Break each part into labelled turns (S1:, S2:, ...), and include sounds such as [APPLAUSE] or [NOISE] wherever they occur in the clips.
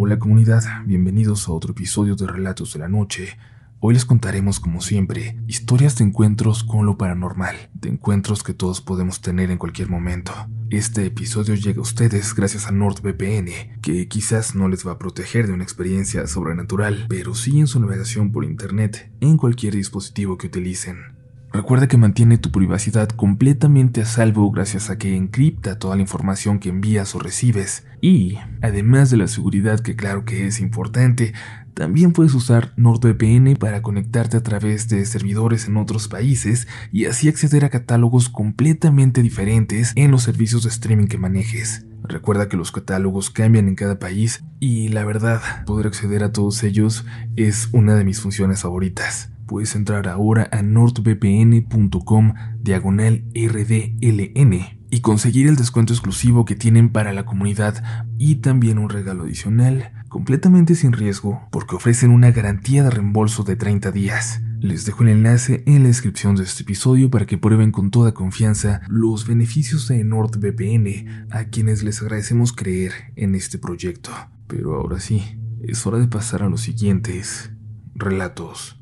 S1: Hola comunidad, bienvenidos a otro episodio de Relatos de la Noche. Hoy les contaremos, como siempre, historias de encuentros con lo paranormal, de encuentros que todos podemos tener en cualquier momento. Este episodio llega a ustedes gracias a NordVPN, que quizás no les va a proteger de una experiencia sobrenatural, pero sí en su navegación por Internet en cualquier dispositivo que utilicen. Recuerda que mantiene tu privacidad completamente a salvo gracias a que encripta toda la información que envías o recibes. Y, además de la seguridad que claro que es importante, también puedes usar NordVPN para conectarte a través de servidores en otros países y así acceder a catálogos completamente diferentes en los servicios de streaming que manejes. Recuerda que los catálogos cambian en cada país y la verdad, poder acceder a todos ellos es una de mis funciones favoritas. Puedes entrar ahora a nordvpn.com diagonal rdln y conseguir el descuento exclusivo que tienen para la comunidad y también un regalo adicional completamente sin riesgo porque ofrecen una garantía de reembolso de 30 días. Les dejo el enlace en la descripción de este episodio para que prueben con toda confianza los beneficios de NordVPN a quienes les agradecemos creer en este proyecto. Pero ahora sí, es hora de pasar a los siguientes relatos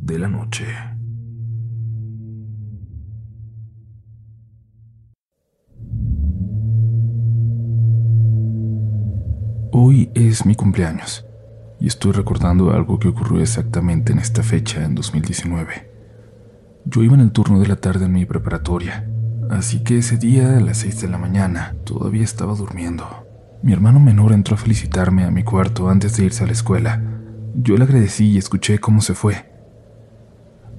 S1: de la noche. Hoy es mi cumpleaños y estoy recordando algo que ocurrió exactamente en esta fecha en 2019. Yo iba en el turno de la tarde en mi preparatoria, así que ese día a las 6 de la mañana todavía estaba durmiendo. Mi hermano menor entró a felicitarme a mi cuarto antes de irse a la escuela. Yo le agradecí y escuché cómo se fue.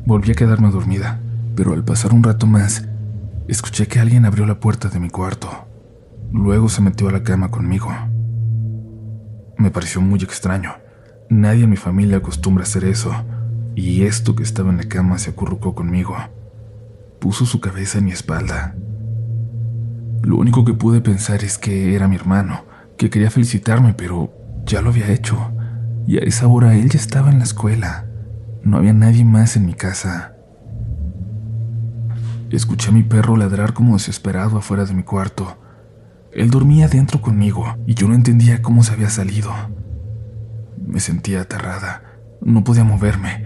S1: Volví a quedarme dormida, pero al pasar un rato más, escuché que alguien abrió la puerta de mi cuarto. Luego se metió a la cama conmigo. Me pareció muy extraño. Nadie en mi familia acostumbra hacer eso, y esto que estaba en la cama se acurrucó conmigo. Puso su cabeza en mi espalda. Lo único que pude pensar es que era mi hermano, que quería felicitarme, pero ya lo había hecho, y a esa hora él ya estaba en la escuela. No había nadie más en mi casa. Escuché a mi perro ladrar como desesperado afuera de mi cuarto. Él dormía dentro conmigo y yo no entendía cómo se había salido. Me sentía aterrada. No podía moverme.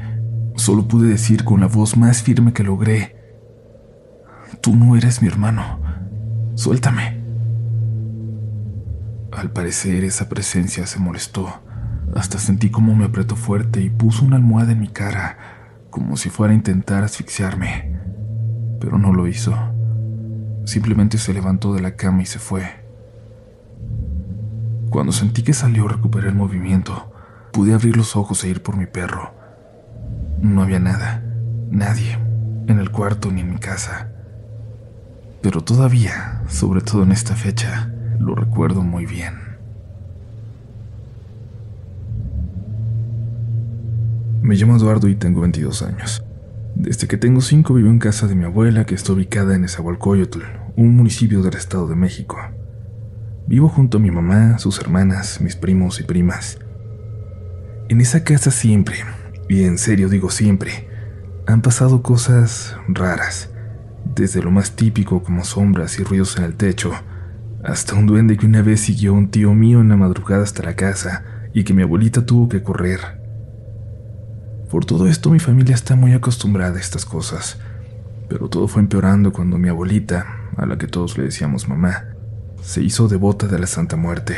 S1: Solo pude decir con la voz más firme que logré, Tú no eres mi hermano. Suéltame. Al parecer esa presencia se molestó. Hasta sentí como me apretó fuerte y puso una almohada en mi cara, como si fuera a intentar asfixiarme. Pero no lo hizo. Simplemente se levantó de la cama y se fue. Cuando sentí que salió, recuperé el movimiento. Pude abrir los ojos e ir por mi perro. No había nada, nadie, en el cuarto ni en mi casa. Pero todavía, sobre todo en esta fecha, lo recuerdo muy bien. Me llamo Eduardo y tengo 22 años. Desde que tengo 5 vivo en casa de mi abuela que está ubicada en Esahualcoyotl, un municipio del Estado de México. Vivo junto a mi mamá, sus hermanas, mis primos y primas. En esa casa siempre, y en serio digo siempre, han pasado cosas raras, desde lo más típico como sombras y ruidos en el techo, hasta un duende que una vez siguió a un tío mío en la madrugada hasta la casa y que mi abuelita tuvo que correr por todo esto mi familia está muy acostumbrada a estas cosas, pero todo fue empeorando cuando mi abuelita, a la que todos le decíamos mamá, se hizo devota de la Santa Muerte.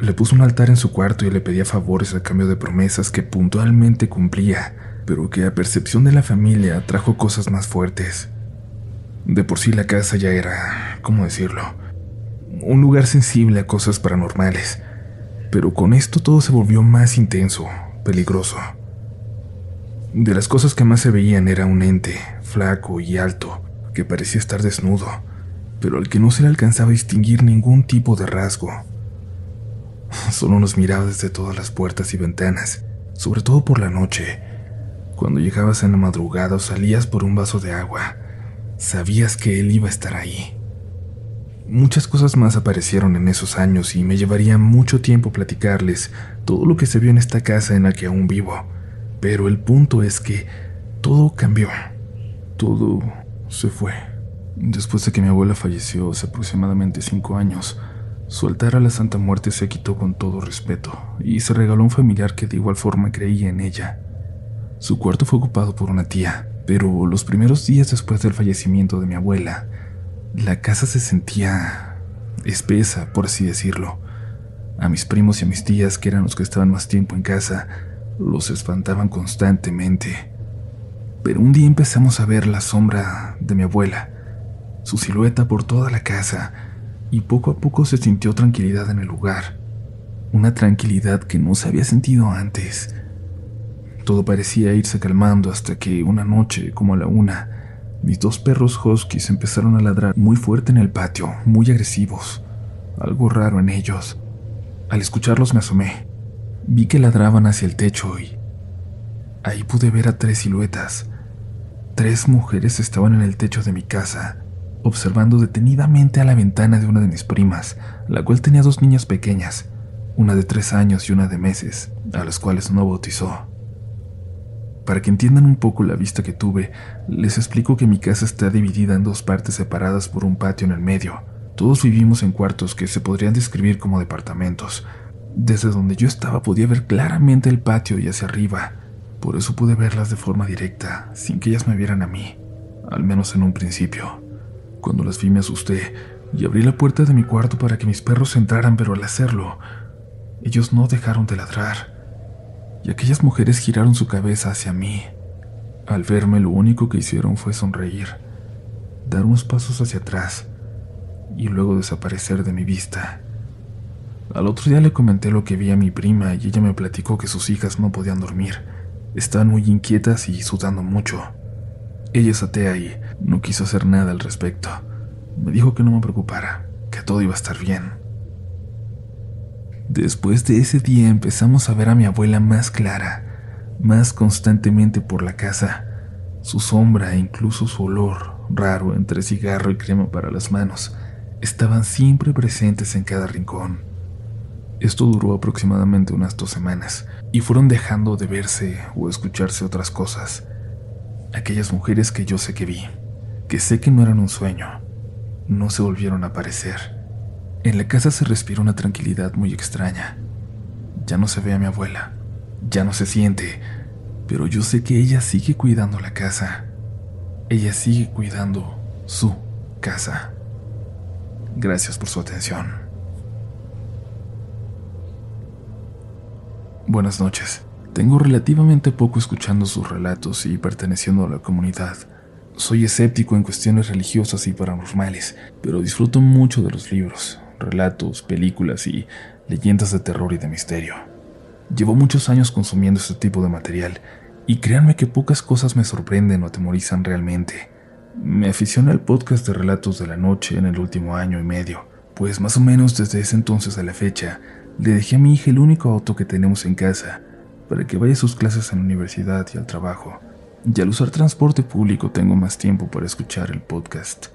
S1: Le puso un altar en su cuarto y le pedía favores a cambio de promesas que puntualmente cumplía, pero que a percepción de la familia trajo cosas más fuertes. De por sí la casa ya era, ¿cómo decirlo? Un lugar sensible a cosas paranormales, pero con esto todo se volvió más intenso, peligroso. De las cosas que más se veían era un ente, flaco y alto, que parecía estar desnudo, pero al que no se le alcanzaba a distinguir ningún tipo de rasgo. [LAUGHS] Solo nos miraba desde todas las puertas y ventanas, sobre todo por la noche. Cuando llegabas en la madrugada o salías por un vaso de agua, sabías que él iba a estar ahí. Muchas cosas más aparecieron en esos años y me llevaría mucho tiempo platicarles todo lo que se vio en esta casa en la que aún vivo. Pero el punto es que todo cambió. Todo se fue. Después de que mi abuela falleció hace aproximadamente cinco años, Su altar a la Santa Muerte se quitó con todo respeto y se regaló a un familiar que de igual forma creía en ella. Su cuarto fue ocupado por una tía, pero los primeros días después del fallecimiento de mi abuela, la casa se sentía espesa, por así decirlo. A mis primos y a mis tías, que eran los que estaban más tiempo en casa, los espantaban constantemente. Pero un día empezamos a ver la sombra de mi abuela, su silueta por toda la casa, y poco a poco se sintió tranquilidad en el lugar. Una tranquilidad que no se había sentido antes. Todo parecía irse calmando hasta que una noche, como a la una, mis dos perros huskies empezaron a ladrar muy fuerte en el patio, muy agresivos. Algo raro en ellos. Al escucharlos me asomé. Vi que ladraban hacia el techo y ahí pude ver a tres siluetas. Tres mujeres estaban en el techo de mi casa, observando detenidamente a la ventana de una de mis primas, la cual tenía dos niñas pequeñas, una de tres años y una de meses, a las cuales no bautizó. Para que entiendan un poco la vista que tuve, les explico que mi casa está dividida en dos partes separadas por un patio en el medio. Todos vivimos en cuartos que se podrían describir como departamentos. Desde donde yo estaba podía ver claramente el patio y hacia arriba. Por eso pude verlas de forma directa, sin que ellas me vieran a mí, al menos en un principio. Cuando las vi me asusté y abrí la puerta de mi cuarto para que mis perros entraran, pero al hacerlo, ellos no dejaron de ladrar y aquellas mujeres giraron su cabeza hacia mí. Al verme lo único que hicieron fue sonreír, dar unos pasos hacia atrás y luego desaparecer de mi vista. Al otro día le comenté lo que vi a mi prima y ella me platicó que sus hijas no podían dormir. Estaban muy inquietas y sudando mucho. Ella es atea y no quiso hacer nada al respecto. Me dijo que no me preocupara, que todo iba a estar bien. Después de ese día empezamos a ver a mi abuela más clara, más constantemente por la casa. Su sombra e incluso su olor, raro entre cigarro y crema para las manos, estaban siempre presentes en cada rincón. Esto duró aproximadamente unas dos semanas y fueron dejando de verse o escucharse otras cosas. Aquellas mujeres que yo sé que vi, que sé que no eran un sueño, no se volvieron a aparecer. En la casa se respira una tranquilidad muy extraña. Ya no se ve a mi abuela, ya no se siente, pero yo sé que ella sigue cuidando la casa. Ella sigue cuidando su casa. Gracias por su atención. Buenas noches. Tengo relativamente poco escuchando sus relatos y perteneciendo a la comunidad. Soy escéptico en cuestiones religiosas y paranormales, pero disfruto mucho de los libros, relatos, películas y leyendas de terror y de misterio. Llevo muchos años consumiendo este tipo de material y créanme que pocas cosas me sorprenden o atemorizan realmente. Me aficioné al podcast de relatos de la noche en el último año y medio, pues más o menos desde ese entonces a la fecha le dejé a mi hija el único auto que tenemos en casa para que vaya a sus clases en la universidad y al trabajo. Y al usar transporte público tengo más tiempo para escuchar el podcast.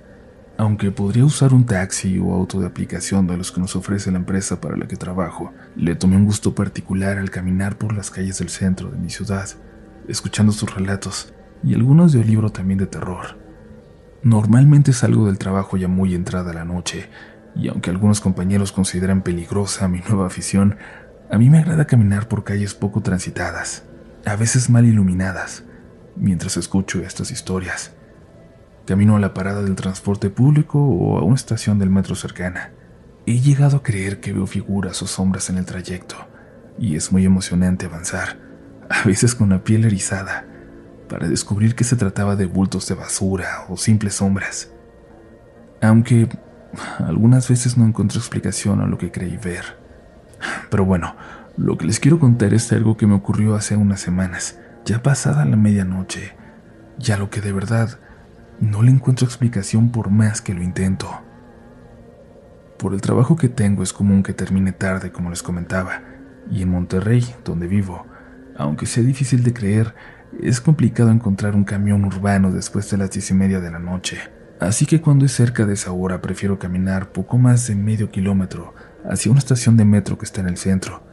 S1: Aunque podría usar un taxi o auto de aplicación de los que nos ofrece la empresa para la que trabajo, le tomé un gusto particular al caminar por las calles del centro de mi ciudad, escuchando sus relatos y algunos de un libro también de terror. Normalmente salgo del trabajo ya muy entrada la noche, y aunque algunos compañeros consideran peligrosa mi nueva afición, a mí me agrada caminar por calles poco transitadas, a veces mal iluminadas, mientras escucho estas historias. Camino a la parada del transporte público o a una estación del metro cercana. He llegado a creer que veo figuras o sombras en el trayecto, y es muy emocionante avanzar, a veces con la piel erizada, para descubrir que se trataba de bultos de basura o simples sombras. Aunque algunas veces no encuentro explicación a lo que creí ver. Pero bueno, lo que les quiero contar es algo que me ocurrió hace unas semanas, ya pasada la medianoche, ya lo que de verdad no le encuentro explicación por más que lo intento. Por el trabajo que tengo es común que termine tarde, como les comentaba, y en Monterrey, donde vivo, aunque sea difícil de creer, es complicado encontrar un camión urbano después de las diez y media de la noche. Así que cuando es cerca de esa hora prefiero caminar poco más de medio kilómetro hacia una estación de metro que está en el centro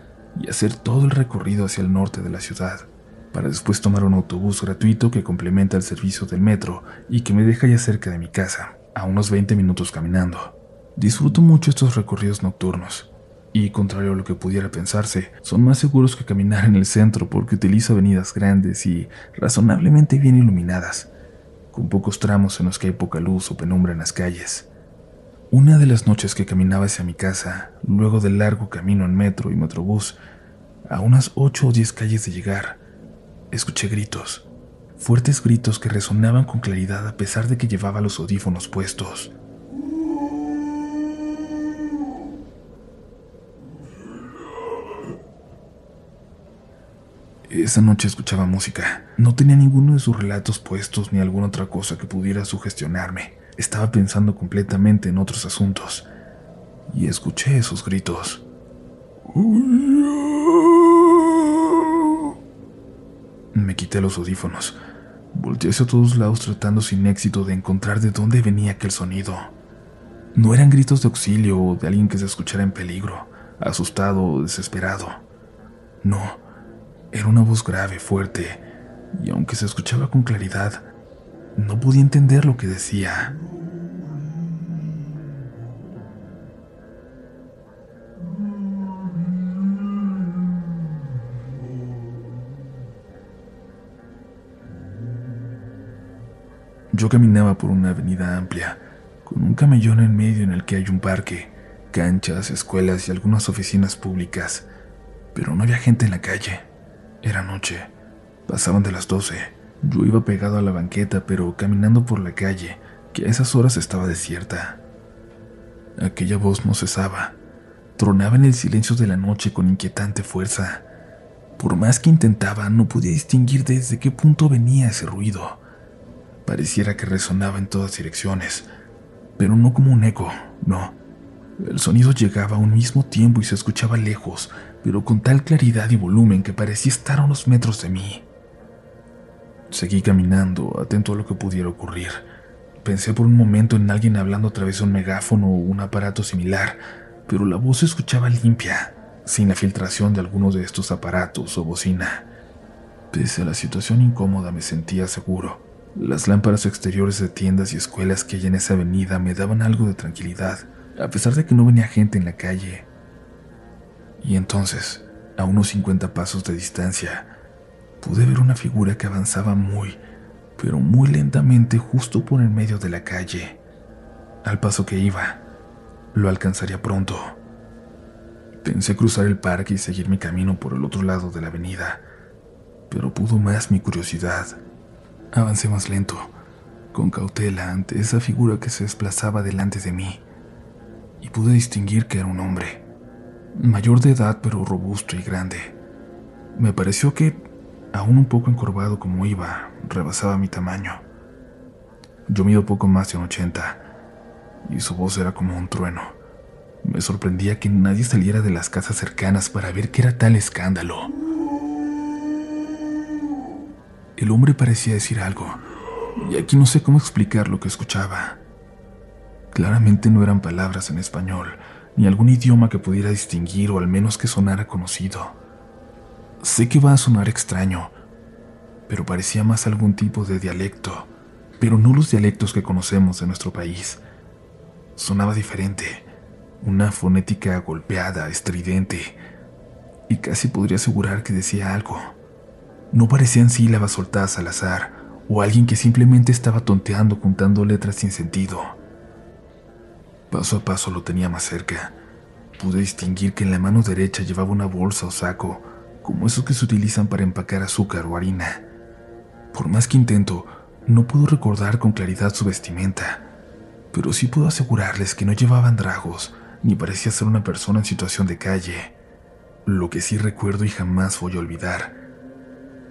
S1: y hacer todo el recorrido hacia el norte de la ciudad para después tomar un autobús gratuito que complementa el servicio del metro y que me deja ya cerca de mi casa, a unos 20 minutos caminando. Disfruto mucho estos recorridos nocturnos, y contrario a lo que pudiera pensarse, son más seguros que caminar en el centro porque utilizo avenidas grandes y razonablemente bien iluminadas, con pocos tramos en los que hay poca luz o penumbra en las calles. Una de las noches que caminaba hacia mi casa, luego del largo camino en metro y metrobús, a unas ocho o diez calles de llegar, escuché gritos, fuertes gritos que resonaban con claridad a pesar de que llevaba los audífonos puestos. Esa noche escuchaba música. No tenía ninguno de sus relatos puestos ni alguna otra cosa que pudiera sugestionarme. Estaba pensando completamente en otros asuntos. Y escuché esos gritos. Me quité los audífonos. Volteé hacia todos lados tratando sin éxito de encontrar de dónde venía aquel sonido. No eran gritos de auxilio o de alguien que se escuchara en peligro, asustado o desesperado. No, era una voz grave, fuerte, y aunque se escuchaba con claridad, no podía entender lo que decía. Yo caminaba por una avenida amplia, con un camellón en medio en el que hay un parque, canchas, escuelas y algunas oficinas públicas, pero no había gente en la calle. Era noche. Pasaban de las doce. Yo iba pegado a la banqueta, pero caminando por la calle, que a esas horas estaba desierta. Aquella voz no cesaba. Tronaba en el silencio de la noche con inquietante fuerza. Por más que intentaba, no podía distinguir desde qué punto venía ese ruido. Pareciera que resonaba en todas direcciones, pero no como un eco, no. El sonido llegaba a un mismo tiempo y se escuchaba lejos, pero con tal claridad y volumen que parecía estar a unos metros de mí. Seguí caminando, atento a lo que pudiera ocurrir. Pensé por un momento en alguien hablando a través de un megáfono o un aparato similar, pero la voz se escuchaba limpia, sin la filtración de alguno de estos aparatos o bocina. Pese a la situación incómoda me sentía seguro. Las lámparas exteriores de tiendas y escuelas que hay en esa avenida me daban algo de tranquilidad, a pesar de que no venía gente en la calle. Y entonces, a unos 50 pasos de distancia, pude ver una figura que avanzaba muy, pero muy lentamente justo por el medio de la calle. Al paso que iba, lo alcanzaría pronto. Pensé cruzar el parque y seguir mi camino por el otro lado de la avenida, pero pudo más mi curiosidad. Avancé más lento, con cautela ante esa figura que se desplazaba delante de mí, y pude distinguir que era un hombre mayor de edad pero robusto y grande. Me pareció que, aún un poco encorvado como iba, rebasaba mi tamaño. Yo mido poco más de un ochenta, y su voz era como un trueno. Me sorprendía que nadie saliera de las casas cercanas para ver qué era tal escándalo. El hombre parecía decir algo, y aquí no sé cómo explicar lo que escuchaba. Claramente no eran palabras en español, ni algún idioma que pudiera distinguir o al menos que sonara conocido. Sé que va a sonar extraño, pero parecía más algún tipo de dialecto, pero no los dialectos que conocemos de nuestro país. Sonaba diferente, una fonética golpeada, estridente, y casi podría asegurar que decía algo. No parecían sílabas soltadas al azar, o alguien que simplemente estaba tonteando contando letras sin sentido. Paso a paso lo tenía más cerca. Pude distinguir que en la mano derecha llevaba una bolsa o saco, como esos que se utilizan para empacar azúcar o harina. Por más que intento, no puedo recordar con claridad su vestimenta, pero sí puedo asegurarles que no llevaba andrajos, ni parecía ser una persona en situación de calle. Lo que sí recuerdo y jamás voy a olvidar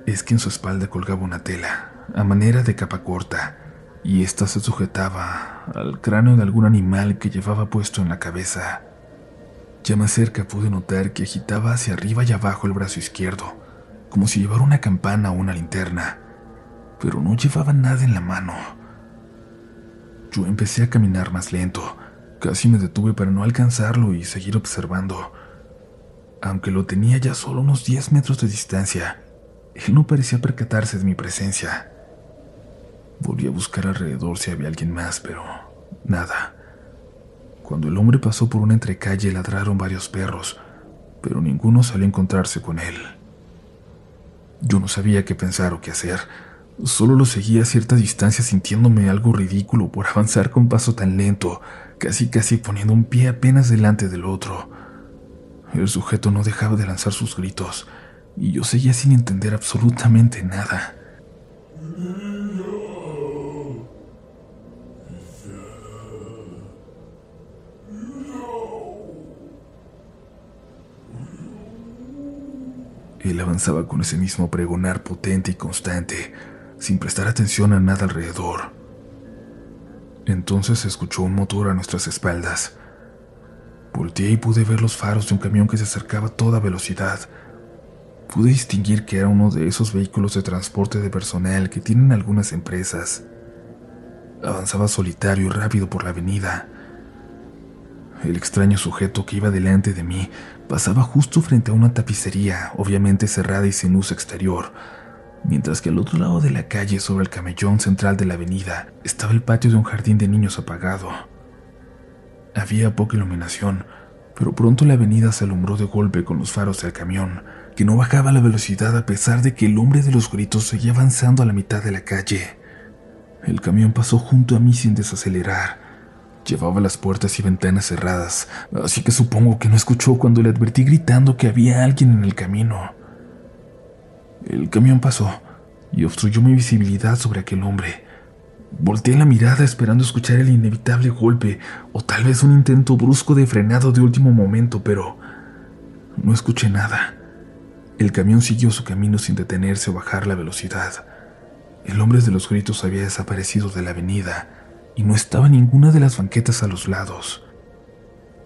S1: es que en su espalda colgaba una tela, a manera de capa corta, y ésta se sujetaba al cráneo de algún animal que llevaba puesto en la cabeza. Ya más cerca pude notar que agitaba hacia arriba y abajo el brazo izquierdo, como si llevara una campana o una linterna, pero no llevaba nada en la mano. Yo empecé a caminar más lento, casi me detuve para no alcanzarlo y seguir observando. Aunque lo tenía ya solo unos 10 metros de distancia, él no parecía percatarse de mi presencia. Volví a buscar alrededor si había alguien más, pero nada. Cuando el hombre pasó por una entrecalle ladraron varios perros, pero ninguno salió a encontrarse con él. Yo no sabía qué pensar o qué hacer. Solo lo seguía a cierta distancia sintiéndome algo ridículo por [LAUGHS] avanzar con paso tan lento, casi casi poniendo un pie apenas delante del otro. El sujeto no dejaba de lanzar sus gritos, y yo seguía sin entender absolutamente nada. Él avanzaba con ese mismo pregonar potente y constante, sin prestar atención a nada alrededor. Entonces escuchó un motor a nuestras espaldas. Volteé y pude ver los faros de un camión que se acercaba a toda velocidad. Pude distinguir que era uno de esos vehículos de transporte de personal que tienen algunas empresas. Avanzaba solitario y rápido por la avenida. El extraño sujeto que iba delante de mí pasaba justo frente a una tapicería, obviamente cerrada y sin luz exterior, mientras que al otro lado de la calle, sobre el camellón central de la avenida, estaba el patio de un jardín de niños apagado. Había poca iluminación, pero pronto la avenida se alumbró de golpe con los faros del camión, que no bajaba la velocidad a pesar de que el hombre de los gritos seguía avanzando a la mitad de la calle. El camión pasó junto a mí sin desacelerar. Llevaba las puertas y ventanas cerradas, así que supongo que no escuchó cuando le advertí gritando que había alguien en el camino. El camión pasó y obstruyó mi visibilidad sobre aquel hombre. Volteé la mirada esperando escuchar el inevitable golpe o tal vez un intento brusco de frenado de último momento, pero no escuché nada. El camión siguió su camino sin detenerse o bajar la velocidad. El hombre de los gritos había desaparecido de la avenida y no estaba ninguna de las banquetas a los lados.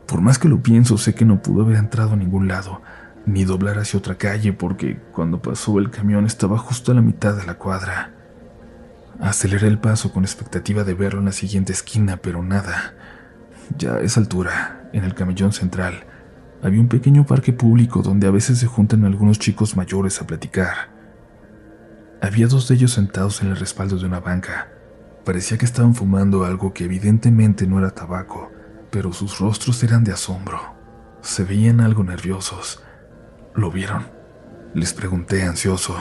S1: Por más que lo pienso, sé que no pudo haber entrado a ningún lado, ni doblar hacia otra calle porque cuando pasó el camión estaba justo a la mitad de la cuadra. Aceleré el paso con expectativa de verlo en la siguiente esquina, pero nada. Ya a esa altura, en el camellón central, había un pequeño parque público donde a veces se juntan algunos chicos mayores a platicar. Había dos de ellos sentados en el respaldo de una banca. Parecía que estaban fumando algo que evidentemente no era tabaco, pero sus rostros eran de asombro. Se veían algo nerviosos ¿Lo vieron? Les pregunté ansioso.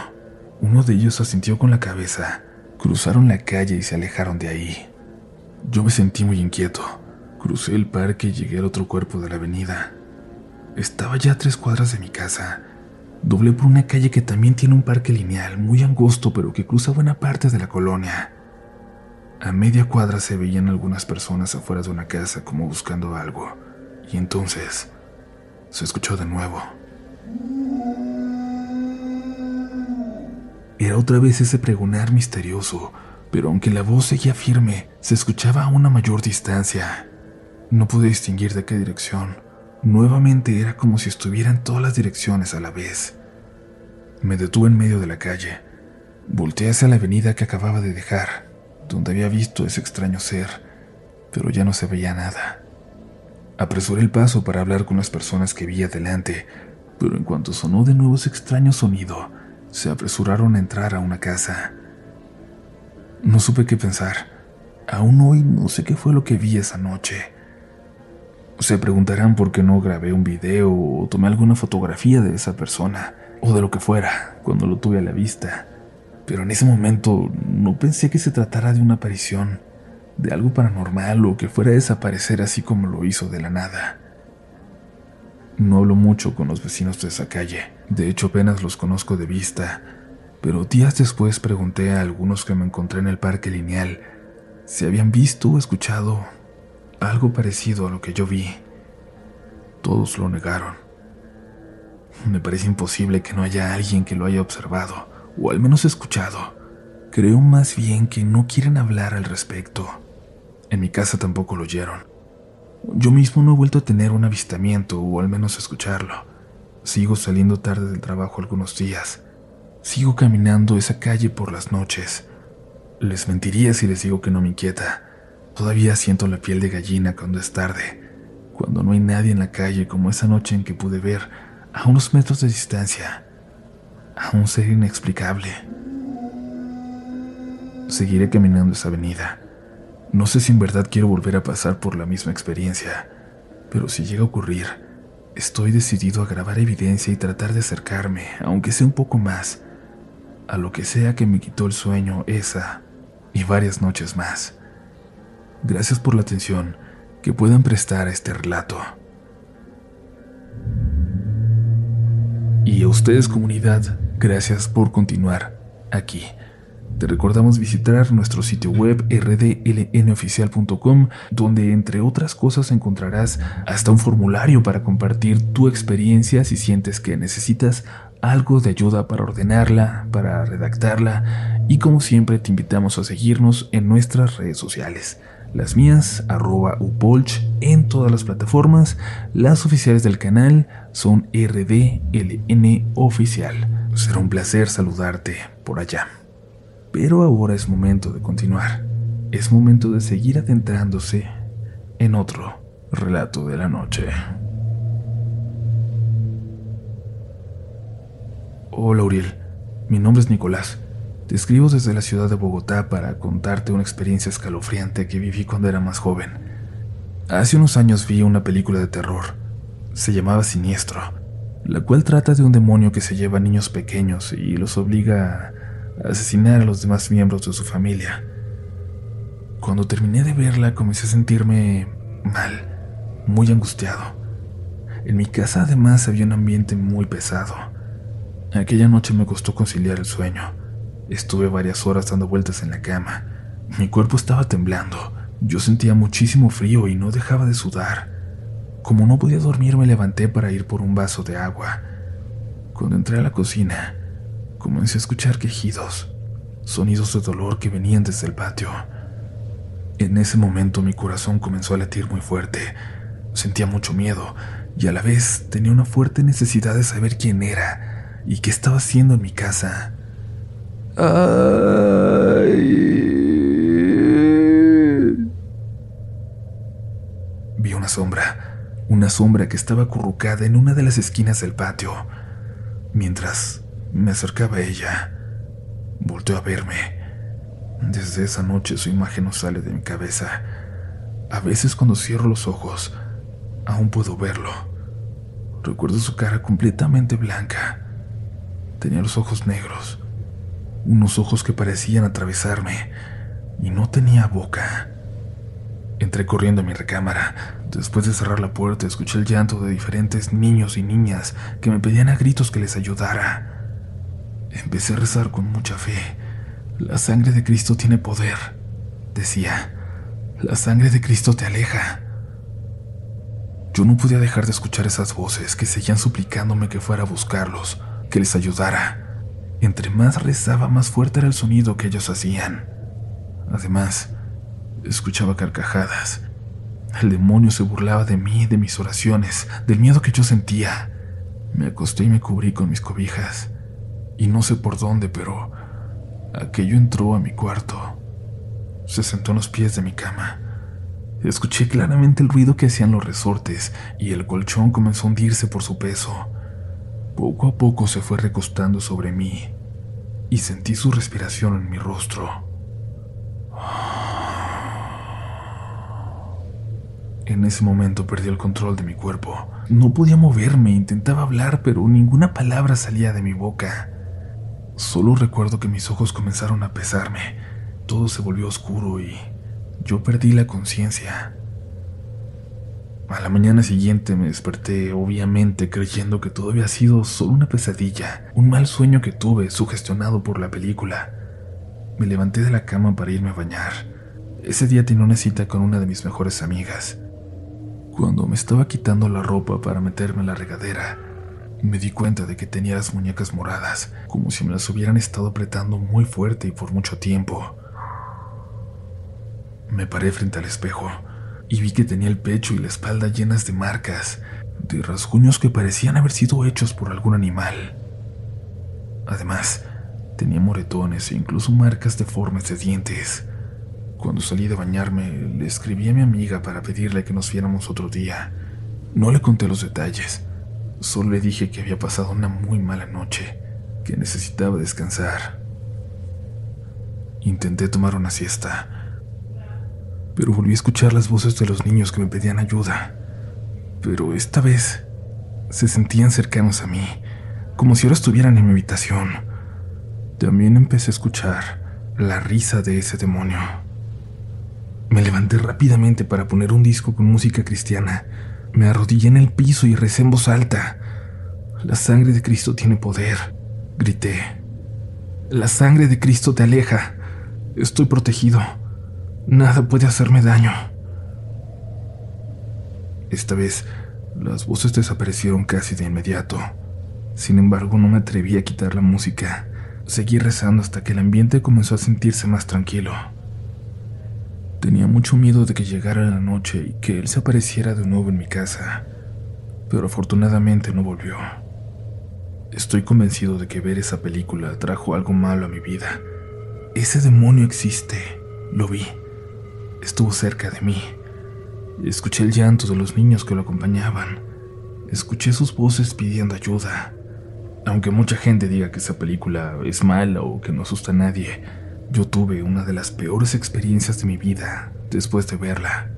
S1: Uno de ellos asintió con la cabeza. Cruzaron la calle y se alejaron de ahí. Yo me sentí muy inquieto. Crucé el parque y llegué al otro cuerpo de la avenida. Estaba ya a tres cuadras de mi casa. Doblé por una calle que también tiene un parque lineal, muy angosto, pero que cruza buena parte de la colonia. A media cuadra se veían algunas personas afuera de una casa como buscando algo. Y entonces se escuchó de nuevo. Era otra vez ese pregonar misterioso, pero aunque la voz seguía firme, se escuchaba a una mayor distancia. No pude distinguir de qué dirección. Nuevamente era como si estuviera en todas las direcciones a la vez. Me detuve en medio de la calle. Volteé hacia la avenida que acababa de dejar, donde había visto ese extraño ser, pero ya no se veía nada. Apresuré el paso para hablar con las personas que vi adelante, pero en cuanto sonó de nuevo ese extraño sonido, se apresuraron a entrar a una casa. No supe qué pensar. Aún hoy no sé qué fue lo que vi esa noche. Se preguntarán por qué no grabé un video o tomé alguna fotografía de esa persona, o de lo que fuera, cuando lo tuve a la vista. Pero en ese momento no pensé que se tratara de una aparición, de algo paranormal o que fuera a desaparecer así como lo hizo de la nada. No hablo mucho con los vecinos de esa calle, de hecho apenas los conozco de vista, pero días después pregunté a algunos que me encontré en el parque lineal si habían visto o escuchado algo parecido a lo que yo vi. Todos lo negaron. Me parece imposible que no haya alguien que lo haya observado, o al menos escuchado. Creo más bien que no quieren hablar al respecto. En mi casa tampoco lo oyeron. Yo mismo no he vuelto a tener un avistamiento o al menos escucharlo. Sigo saliendo tarde del trabajo algunos días. Sigo caminando esa calle por las noches. Les mentiría si les digo que no me inquieta. Todavía siento la piel de gallina cuando es tarde, cuando no hay nadie en la calle como esa noche en que pude ver, a unos metros de distancia, a un ser inexplicable. Seguiré caminando esa avenida no sé si en verdad quiero volver a pasar por la misma experiencia. Pero si llega a ocurrir, estoy decidido a grabar evidencia y tratar de acercarme, aunque sea un poco más, a lo que sea que me quitó el sueño esa y varias noches más. Gracias por la atención que puedan prestar a este relato. Y a ustedes comunidad, gracias por continuar aquí. Te recordamos visitar nuestro sitio web rdlnoficial.com, donde entre otras cosas encontrarás hasta un formulario para compartir tu experiencia si sientes que necesitas algo de ayuda para ordenarla, para redactarla, y como siempre te invitamos a seguirnos en nuestras redes sociales. Las mías, arroba upolch en todas las plataformas. Las oficiales del canal son RDLN Oficial. Será un placer saludarte por allá. Pero ahora es momento de continuar. Es momento de seguir adentrándose en otro relato de la noche. Hola Uriel, mi nombre es Nicolás. Te escribo desde la ciudad de Bogotá para contarte una experiencia escalofriante que viví cuando era más joven. Hace unos años vi una película de terror. Se llamaba Siniestro, la cual trata de un demonio que se lleva a niños pequeños y los obliga a asesinar a los demás miembros de su familia. Cuando terminé de verla comencé a sentirme mal, muy angustiado. En mi casa además había un ambiente muy pesado. Aquella noche me costó conciliar el sueño. Estuve varias horas dando vueltas en la cama. Mi cuerpo estaba temblando. Yo sentía muchísimo frío y no dejaba de sudar. Como no podía dormir, me levanté para ir por un vaso de agua. Cuando entré a la cocina, comencé a escuchar quejidos, sonidos de dolor que venían desde el patio. En ese momento mi corazón comenzó a latir muy fuerte. Sentía mucho miedo y a la vez tenía una fuerte necesidad de saber quién era y qué estaba haciendo en mi casa. Ay. Vi una sombra, una sombra que estaba acurrucada en una de las esquinas del patio. Mientras me acercaba a ella, volteó a verme. Desde esa noche su imagen no sale de mi cabeza. A veces cuando cierro los ojos, aún puedo verlo. Recuerdo su cara completamente blanca. Tenía los ojos negros unos ojos que parecían atravesarme, y no tenía boca. Entré corriendo a mi recámara. Después de cerrar la puerta, escuché el llanto de diferentes niños y niñas que me pedían a gritos que les ayudara. Empecé a rezar con mucha fe. La sangre de Cristo tiene poder, decía. La sangre de Cristo te aleja. Yo no podía dejar de escuchar esas voces que seguían suplicándome que fuera a buscarlos, que les ayudara. Entre más rezaba, más fuerte era el sonido que ellos hacían. Además, escuchaba carcajadas. El demonio se burlaba de mí, de mis oraciones, del miedo que yo sentía. Me acosté y me cubrí con mis cobijas. Y no sé por dónde, pero aquello entró a mi cuarto. Se sentó en los pies de mi cama. Escuché claramente el ruido que hacían los resortes y el colchón comenzó a hundirse por su peso. Poco a poco se fue recostando sobre mí y sentí su respiración en mi rostro. En ese momento perdí el control de mi cuerpo. No podía moverme, intentaba hablar, pero ninguna palabra salía de mi boca. Solo recuerdo que mis ojos comenzaron a pesarme, todo se volvió oscuro y yo perdí la conciencia. A la mañana siguiente me desperté, obviamente creyendo que todo había sido solo una pesadilla, un mal sueño que tuve sugestionado por la película. Me levanté de la cama para irme a bañar. Ese día tenía una cita con una de mis mejores amigas. Cuando me estaba quitando la ropa para meterme en la regadera, me di cuenta de que tenía las muñecas moradas, como si me las hubieran estado apretando muy fuerte y por mucho tiempo. Me paré frente al espejo y vi que tenía el pecho y la espalda llenas de marcas, de rasguños que parecían haber sido hechos por algún animal. Además, tenía moretones e incluso marcas deformes de dientes. Cuando salí de bañarme, le escribí a mi amiga para pedirle que nos viéramos otro día. No le conté los detalles, solo le dije que había pasado una muy mala noche, que necesitaba descansar. Intenté tomar una siesta, pero volví a escuchar las voces de los niños que me pedían ayuda. pero esta vez se sentían cercanos a mí, como si ahora estuvieran en mi habitación. También empecé a escuchar la risa de ese demonio. Me levanté rápidamente para poner un disco con música cristiana. Me arrodillé en el piso y recé en voz alta. La sangre de Cristo tiene poder, grité. La sangre de Cristo te aleja. Estoy protegido. Nada puede hacerme daño. Esta vez, las voces desaparecieron casi de inmediato. Sin embargo, no me atreví a quitar la música. Seguí rezando hasta que el ambiente comenzó a sentirse más tranquilo. Tenía mucho miedo de que llegara la noche y que él se apareciera de nuevo en mi casa, pero afortunadamente no volvió. Estoy convencido de que ver esa película trajo algo malo a mi vida. Ese demonio existe, lo vi, estuvo cerca de mí. Escuché el llanto de los niños que lo acompañaban. Escuché sus voces pidiendo ayuda. Aunque mucha gente diga que esa película es mala o que no asusta a nadie, yo tuve una de las peores experiencias de mi vida después de verla.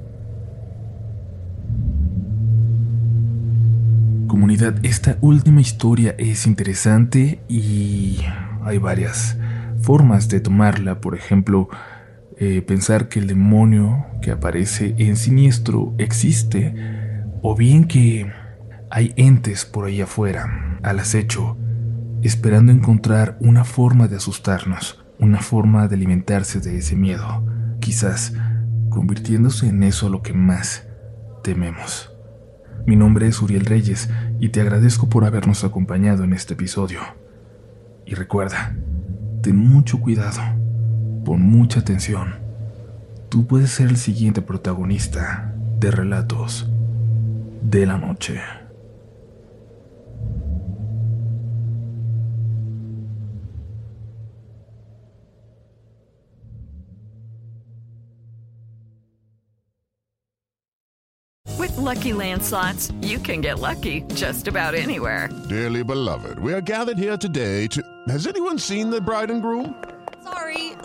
S1: Comunidad, esta última historia es interesante y hay varias formas de tomarla. Por ejemplo, eh, pensar que el demonio que aparece en siniestro existe, o bien que hay entes por ahí afuera, al acecho, esperando encontrar una forma de asustarnos, una forma de alimentarse de ese miedo, quizás convirtiéndose en eso lo que más tememos. Mi nombre es Uriel Reyes y te agradezco por habernos acompañado en este episodio. Y recuerda, ten mucho cuidado Pon mucha atención. Tú puedes ser el siguiente protagonista de relatos de la noche.
S2: With lucky landslots, you can get lucky just about anywhere.
S3: Dearly beloved, we are gathered here today to. Has anyone seen the bride and groom?